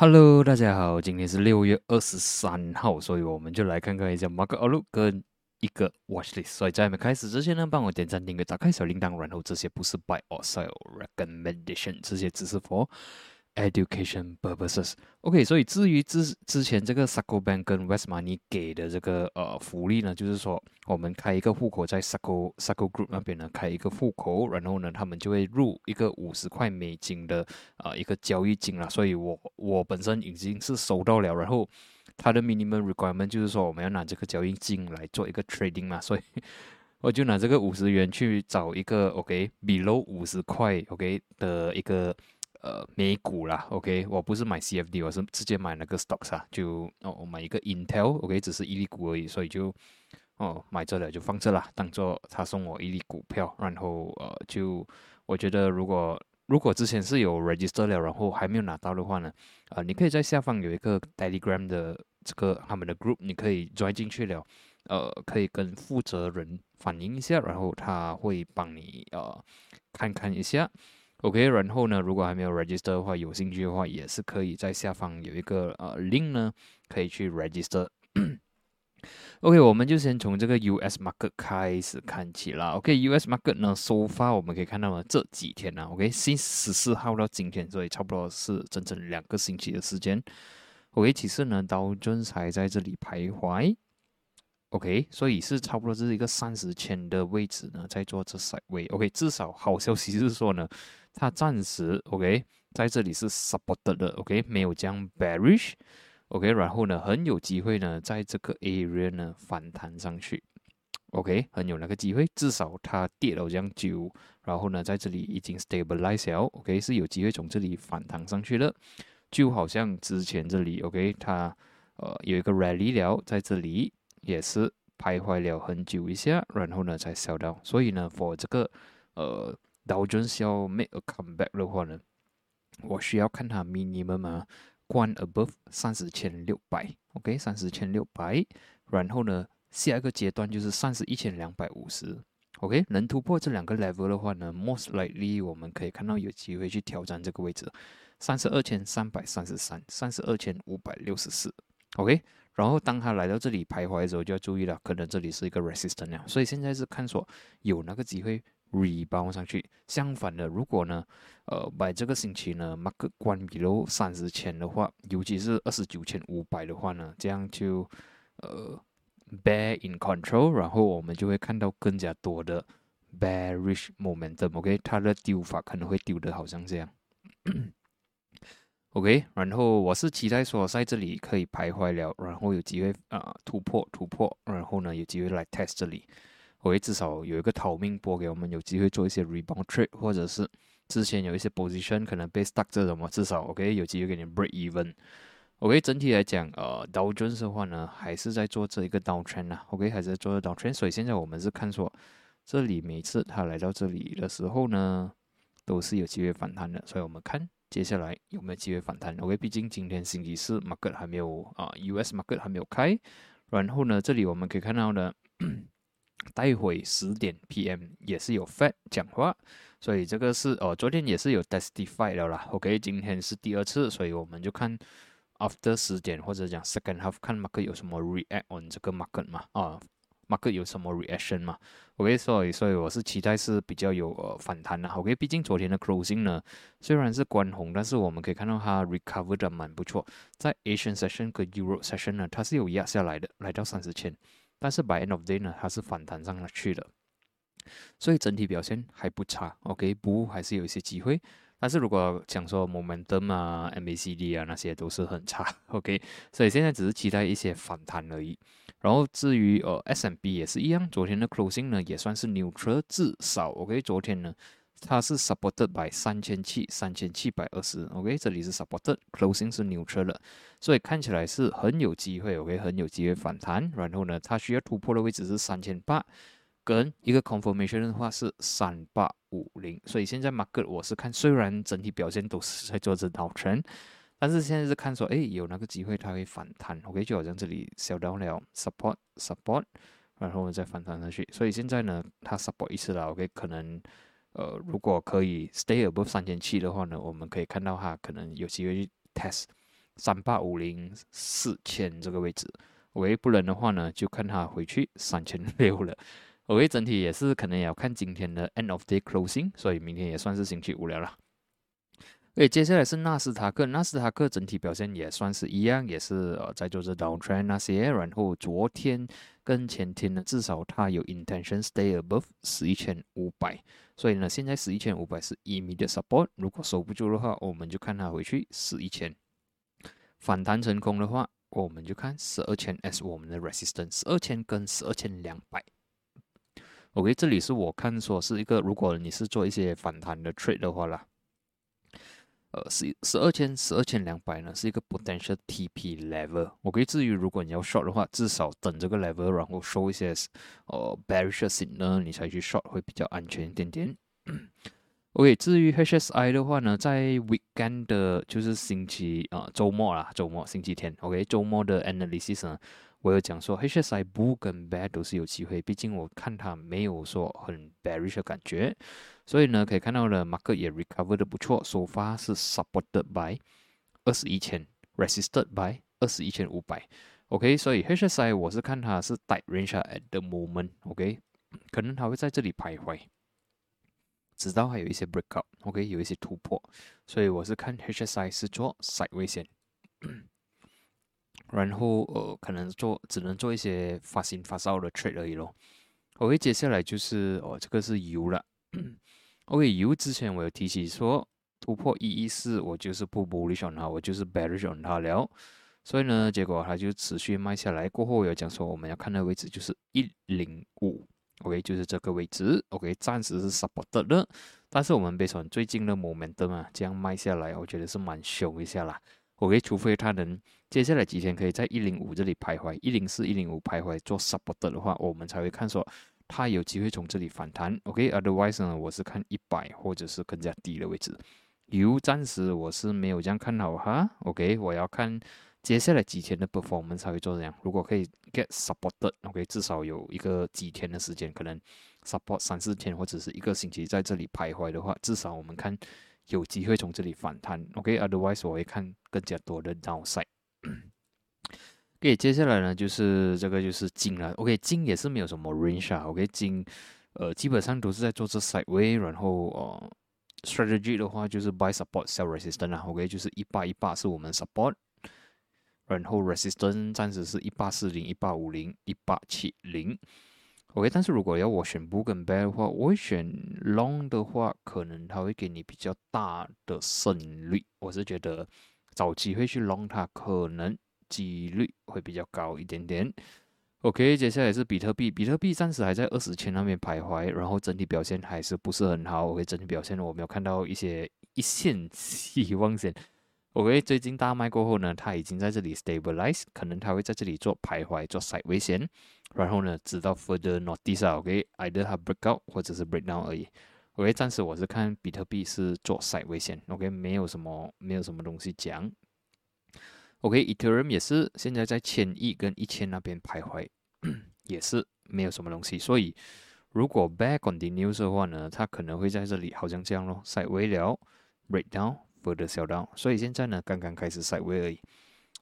Hello，大家好，今天是六月二十三号，所以我们就来看看一下 Mark Outlook 跟一个 Watchlist。所以在没开始之前呢，帮我点赞、订阅、打开小铃铛，然后这些不是 Buy or Sell Recommendation，这些只是 For。Education purposes. OK，所以至于之之前这个 s a c o Bank 跟 West Money 给的这个呃福利呢，就是说我们开一个户口在 s a c o s a c o Group 那边呢开一个户口，然后呢他们就会入一个五十块美金的啊一个交易金了。所以我我本身已经是收到了，然后它的 minimum requirement 就是说我们要拿这个交易金来做一个 trading 嘛，所以我就拿这个五十元去找一个 OK below 五十块 OK 的一个。呃，美股啦，OK，我不是买 CFD，我是直接买那个 stocks 啊，就哦我买一个 Intel，OK，只是一粒股而已，所以就哦买这了就放这啦，当做他送我一粒股票，然后呃就我觉得如果如果之前是有 register 了，然后还没有拿到的话呢，呃，你可以在下方有一个 Telegram 的这个他们的 group，你可以钻进去了，呃，可以跟负责人反映一下，然后他会帮你呃看看一下。OK，然后呢，如果还没有 register 的话，有兴趣的话，也是可以在下方有一个呃 link 呢，可以去 register。OK，我们就先从这个 US market 开始看起啦。OK，US market 呢，so far 我们可以看到呢，这几天呢，OK，新十四号到今天，所以差不多是整整两个星期的时间。OK，其实呢，刀尊才在这里徘徊。OK，所以是差不多这是一个三十千的位置呢，在做这 side 位。OK，至少好消息是说呢。它暂时 OK，在这里是 supported 的 OK，没有将 bearish OK，然后呢，很有机会呢，在这个 area 呢反弹上去 OK，很有那个机会，至少它跌了这样久，然后呢，在这里已经 stabilize 了 OK，是有机会从这里反弹上去的，就好像之前这里 OK，它呃有一个 rally 了，在这里也是徘徊了很久一下，然后呢才消掉，所以呢，for 这个呃。道琼斯要 make a comeback 的话呢，我需要看它 minimum 嘛，关 above 三十千六百，OK，三十千六百，然后呢，下一个阶段就是三十一千两百五十，OK，能突破这两个 level 的话呢，most likely 我们可以看到有机会去挑战这个位置，三十二千三百三十三，三十二千五百六十四，OK，然后当他来到这里徘徊的时候，就要注意了，可能这里是一个 resistance，所以现在是看说有那个机会。Rebound 上去，相反的，如果呢，呃，把这个星期呢，mark 关闭了三十千的话，尤其是二十九千五百的话呢，这样就呃，bear in control，然后我们就会看到更加多的 bearish momentum，OK，它的丢法可能会丢的好像这样，OK，然后我是期待说在这里可以徘徊了，然后有机会啊突破突破，然后呢有机会来 test 这里。会至少有一个逃命波给我们有机会做一些 rebound trade，或者是之前有一些 position 可能被 stuck 这种嘛，至少 OK 有机会给你 break even。OK 整体来讲，呃，Dow Jones 的话呢，还是在做这一个 downtrend 啊，OK 还是在做 downtrend。所以现在我们是看说，这里每次它来到这里的时候呢，都是有机会反弹的。所以我们看接下来有没有机会反弹。OK，毕竟今天星期四 market 还没有啊，US market 还没有开。然后呢，这里我们可以看到呢。待会十点 PM 也是有 Fed 讲话，所以这个是哦，昨天也是有 testify 了啦。OK，今天是第二次，所以我们就看 after 十点或者讲 second half 看 market 有什么 react on 这个 market 嘛啊，market 有什么 reaction 嘛？OK，所以所以我是期待是比较有呃反弹的。OK，毕竟昨天的 closing 呢虽然是关红，但是我们可以看到它 recover 的蛮不错，在 Asian session 跟 Euro session 呢，它是有压下来的，来到三十千。但是 by end of day 呢，它是反弹上了去的，所以整体表现还不差。OK，不还是有一些机会。但是如果讲说 momentum 啊、MACD 啊那些都是很差。OK，所以现在只是期待一些反弹而已。然后至于呃 S&P 也是一样，昨天的 closing 呢也算是 neutral，至少 OK，昨天呢。它是 supported by 三千七三千七百二十，OK，这里是 supported，closing 是 neutral 的，所以看起来是很有机会，OK，很有机会反弹。然后呢，它需要突破的位置是三千八，跟一个 confirmation 的话是三八五零。所以现在 market 我是看，虽然整体表现都是在做着倒程，但是现在是看说，哎，有那个机会它会反弹，OK，就好像这里小到了 support support，然后再反弹上去。所以现在呢，它 support 一次了，OK，可能。呃，如果可以 stay above 三千七的话呢，我们可以看到它可能有机会去 test 三八五零四千这个位置。喂不能的话呢，就看它回去三千六了。喂整体也是可能也要看今天的 End of Day Closing，所以明天也算是星期五了啦。诶接下来是纳斯达克，纳斯达克整体表现也算是一样，也是呃在做着 downtrend 那些。然后昨天跟前天呢，至少它有 intention stay above 十一千五百，所以呢，现在十一千五百是 immediate support，如果守不住的话，我们就看它回去十一千。反弹成功的话，我们就看十二千 S 我们的 resistance，十二千跟十二千两百。OK，这里是我看说是一个，如果你是做一些反弹的 trade 的话啦，呃，十十二千十二千两百呢是一个 potential TP level。OK，至于如果你要 short 的话，至少等这个 level，然后收一些呃 bearish signal，你才去 short 会比较安全一点点。OK，至于 HSI 的话呢，在 weekend 的就是星期啊周末啦，周末星期天，OK，周末的 analysis 呢。我有讲说，HSI 不跟 bad 都是有机会，毕竟我看它没有说很 bearish 的感觉，所以呢，可以看到的 market 也 recover 的不错，首发是 supported by 二十一千，resisted by 二十一千五百，OK，所以 HSI 我是看它是 tight range at the moment，OK，可能它会在这里徘徊，直到还有一些 breakout，OK，有一些突破，所以我是看 HSI 是做 side 位线。然后呃，可能做只能做一些发新发烧的 trade 而已咯。OK，接下来就是哦，这个是油了。OK，油之前我有提起说突破一一四，我就是不 bullish on 它，我就是 bearish on 它了。所以呢，结果它就持续卖下来。过后我有讲说，我们要看的位置就是一零五。OK，就是这个位置。OK，暂时是 support 的，但是我们别说最近的 momentum 啊，这样卖下来，我觉得是蛮凶一下啦。OK，除非它能接下来几天可以在一零五这里徘徊，一零四、一零五徘徊做 support 的话，我们才会看说它有机会从这里反弹。OK，otherwise 呢，我是看一百或者是更加低的位置。油暂时我是没有这样看好哈。OK，我要看接下来几天的 performance 才会做这样。如果可以 get support，OK，至少有一个几天的时间，可能 support 三四天或者是一个星期在这里徘徊的话，至少我们看。有机会从这里反弹，OK，otherwise 我会看更加多的 downside。OK，接下来呢就是这个就是金了，OK，金也是没有什么 range 啊，OK，金呃基本上都是在做这 side way，然后呃 strategy 的话就是 buy support sell resistance 啊，OK，就是一八一八是我们 support，然后 resistance 暂时是一八四零、一八五零、一八七零。OK，但是如果要我选 b 跟 bear 的话，我会选 long 的话，可能它会给你比较大的胜率。我是觉得找机会去 long 它，可能几率会比较高一点点。OK，接下来是比特币，比特币暂时还在二十千那边徘徊，然后整体表现还是不是很好。OK，整体表现我没有看到一些一线 希望线。OK，最近大卖过后呢，它已经在这里 stabilize，可能它会在这里做徘徊，做 side 危险，然后呢，直到 further notice 啊，OK，either 它 break out 或者是 break down 而已。OK，暂时我是看比特币是做 side 危险，OK，没有什么没有什么东西讲。OK，Ethereum 也是现在在千亿跟一千那边徘徊，也是没有什么东西。所以如果 back on the news 的话呢，它可能会在这里好像这样咯，side 微了 break down。的小刀，所以现在呢刚刚开始 side way 而已。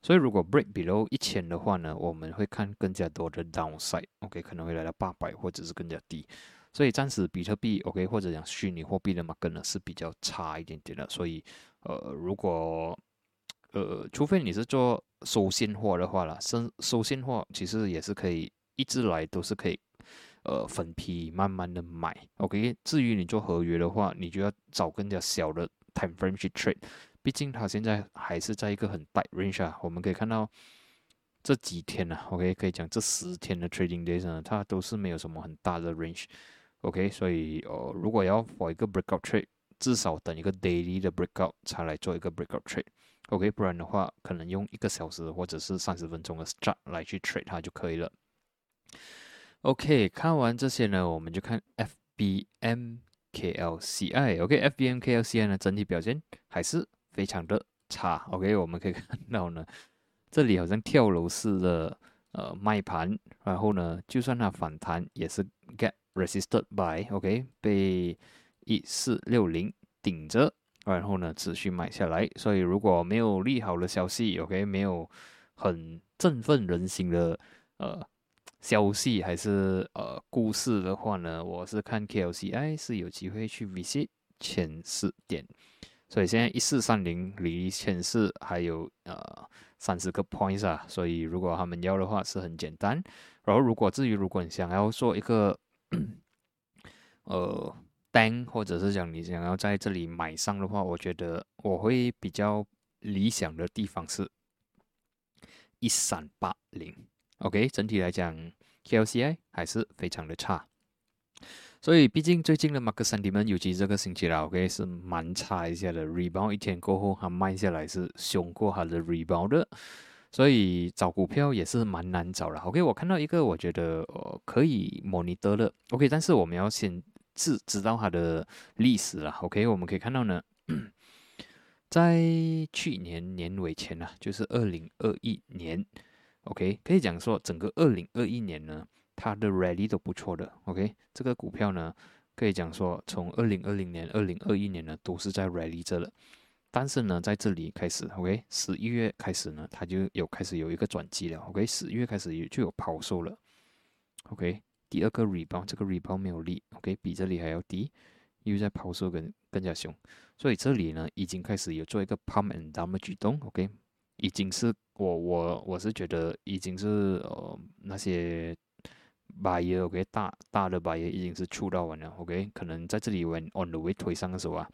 所以如果 break below 一千的话呢，我们会看更加多的 downside，OK 可能会来到八百或者是更加低。所以暂时比特币 OK 或者讲虚拟货币的嘛，可能是比较差一点点的。所以呃，如果呃，除非你是做收现货的话啦，收收现货其实也是可以一直来都是可以呃分批慢慢的买 OK。至于你做合约的话，你就要找更加小的。Time frame 去 trade，毕竟它现在还是在一个很 tight range 啊。我们可以看到这几天呢，OK，可以讲这十天的 trading days 呢，它都是没有什么很大的 range，OK。所以呃，如果要 for 一个 breakout trade，至少等一个 daily 的 breakout 才来做一个 breakout trade，OK。不然的话，可能用一个小时或者是三十分钟的 start 来去 trade 它就可以了。OK，看完这些呢，我们就看 FBM。KLCI，OK，FBM KLCI 呢，整体表现还是非常的差。OK，我们可以 看到呢，这里好像跳楼式的呃卖盘，然后呢，就算它反弹也是 get resisted by，OK，被一四六零顶着然后呢持续买下来。所以如果没有利好的消息，OK，没有很振奋人心的呃消息还是呃故事的话呢，我是看 KLCI 是有机会去 visit 前四点。所以现在一四三零离前四还有呃三十个 points 啊，所以如果他们要的话是很简单。然后如果至于如果你想要做一个呃单，或者是讲你想要在这里买上的话，我觉得我会比较理想的地方是一三八零。OK，整体来讲 KLCI 还是非常的差。所以，毕竟最近的马克三 D 们，尤其这个星期啦，OK 是蛮差一下的。rebound 一天过后，它慢下来是凶过它的 rebound 的，所以找股票也是蛮难找的。OK，我看到一个我觉得呃可以 monitor 的，OK，但是我们要先知知道它的历史了。OK，我们可以看到呢，在去年年尾前呢，就是二零二一年，OK，可以讲说整个二零二一年呢。它的 rally 都不错的，OK，这个股票呢，可以讲说从二零二零年、二零二一年呢都是在 rally 着了，但是呢，在这里开始，OK，十一月开始呢，它就有开始有一个转机了，OK，十一月开始也就有抛售了，OK，第二个 rebound，这个 rebound 没有力，OK，比这里还要低，又在抛售更更加凶，所以这里呢已经开始有做一个 pump and dump 的举动，OK，已经是我我我是觉得已经是呃那些。buyer OK 大大的 buyer 已经是出到完了 OK 可能在这里 when on the way 推上的时候啊，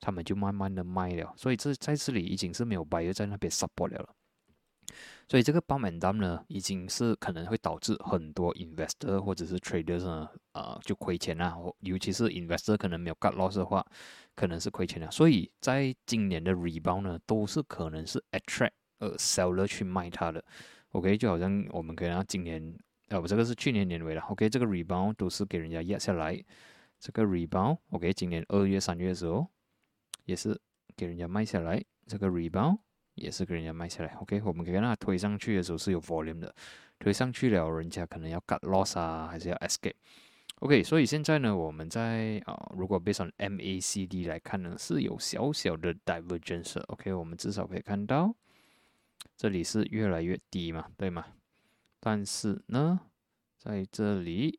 他们就慢慢的卖了，所以这在这里已经是没有 buyer 在那边 support 了，所以这个 b u m and down 呢，已经是可能会导致很多 investor 或者是 traders 呢，啊就亏钱啊，尤其是 investor 可能没有 cut loss 的话，可能是亏钱了，所以在今年的 rebound 呢，都是可能是 attract 呃 seller 去卖它的，OK 就好像我们可能今年。啊，我这个是去年年尾了，OK，这个 rebound 都是给人家压下来，这个 rebound，OK，今年二月、三月的时候也是给人家卖下来，这个 rebound 也是给人家卖下来，OK，我们可以看到推上去的时候是有 volume 的，推上去了，人家可能要 cut loss 啊，还是要 escape，OK，所以现在呢，我们在啊，如果 based on MACD 来看呢，是有小小的 divergence，OK，我们至少可以看到这里是越来越低嘛，对吗？但是呢，在这里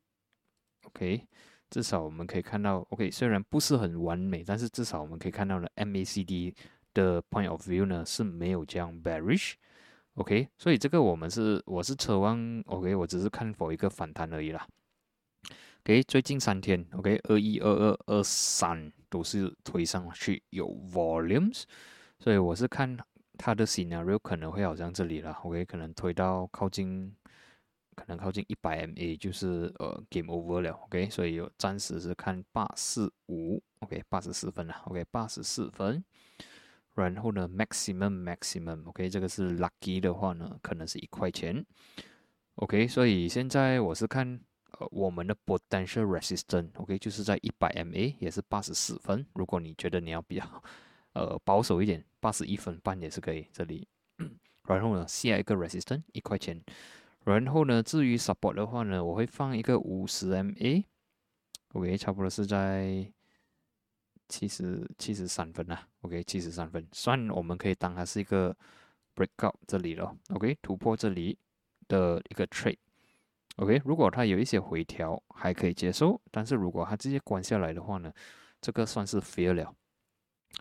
，OK，至少我们可以看到，OK，虽然不是很完美，但是至少我们可以看到呢，MACD 的 point of view 呢是没有这样 bearish，OK，所以这个我们是我是奢望，OK，我只是看否一个反弹而已啦。OK，最近三天，OK，二一、二二、二三都是推上去有 volumes，所以我是看它的 scenario 可能会好像这里了，OK，可能推到靠近。可能靠近一百 MA 就是呃 game over 了，OK，所以暂时是看八四五，OK，八十四分了，OK，八十四分。然后呢，maximum maximum，OK，这个是 lucky 的话呢，可能是一块钱，OK，所以现在我是看呃我们的 potential resistance，OK，就是在一百 MA 也是八十四分。如果你觉得你要比较呃保守一点，八十一分半也是可以这里。然后呢，下一个 resistance 一块钱。然后呢，至于 support 的话呢，我会放一个五十 MA，OK，差不多是在七十七十三分啊，OK，七十三分，算我们可以当它是一个 breakout 这里了，OK，突破这里的一个 trade，OK，如果它有一些回调还可以接受，但是如果它直接关下来的话呢，这个算是 fail 了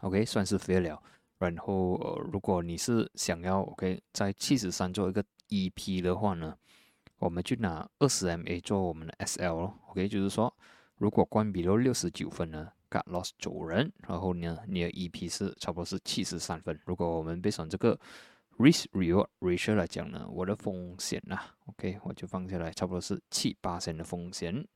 ，OK，算是飞了。然后呃，如果你是想要 OK 在七十三做一个 EP 的话呢，我们就拿二十 MA 做我们的 SL 咯。OK，就是说，如果关闭了六十九分呢，got loss 走人，然后呢，你的 EP 是差不多是七十三分。如果我们 based on 这个 risk reward ratio 来讲呢，我的风险呐，OK，我就放下来，差不多是七八千的风险。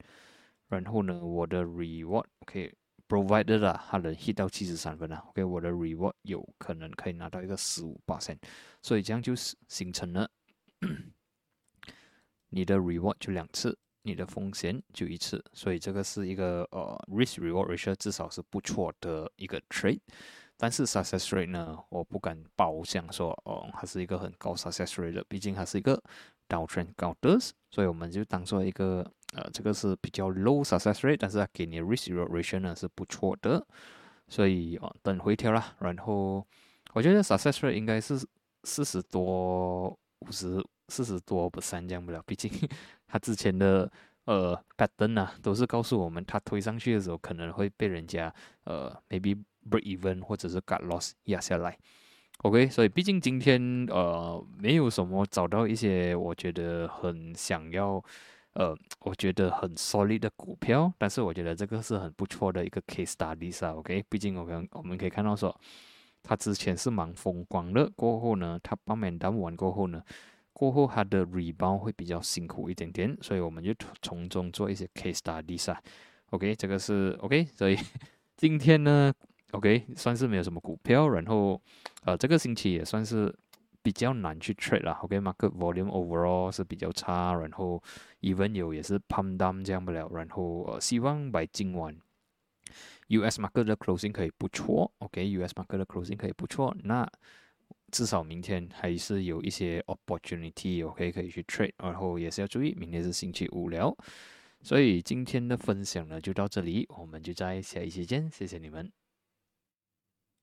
然后呢，我的 reward，OK。Provided 啊，它能 hit 到七十三分啊，OK，我的 reward 有可能可以拿到一个十五八千，所以这样就形成了 你的 reward 就两次，你的风险就一次，所以这个是一个呃 risk reward ratio 至少是不错的一个 trade，但是 success rate 呢，我不敢保证说哦，它是一个很高 success rate 的，毕竟它是一个 downtrend counters，，所以我们就当做一个。呃，这个是比较 low success rate，但是它给你 risk ratio 呢是不错的，所以哦等回调啦。然后我觉得 success rate 应该是四十多、五十、四十多不三这样不了，毕竟 它之前的呃 pattern 啊都是告诉我们，它推上去的时候可能会被人家呃 maybe break even 或者是 got loss 压下来。OK，所以毕竟今天呃没有什么找到一些我觉得很想要呃我觉得很 solid 的股票，但是我觉得这个是很不错的一个 case study 啊。OK，毕竟我们我们可以看到说，它之前是蛮风光的，过后呢，它半面单完过后呢，过后它的 rebound 会比较辛苦一点点，所以我们就从中做一些 case study 啊。OK，这个是 OK，所以今天呢。OK，算是没有什么股票，然后，呃，这个星期也算是比较难去 trade 啦。OK，market volume overall 是比较差，然后 even 有也是 pump down 这样不了，然后呃，希望 by 今晚 US market 的 closing 可以不错。OK，US market 的 closing 可以不错，那至少明天还是有一些 opportunity OK 可以去 trade，然后也是要注意，明天是星期五了。所以今天的分享呢就到这里，我们就在下一期见，谢谢你们。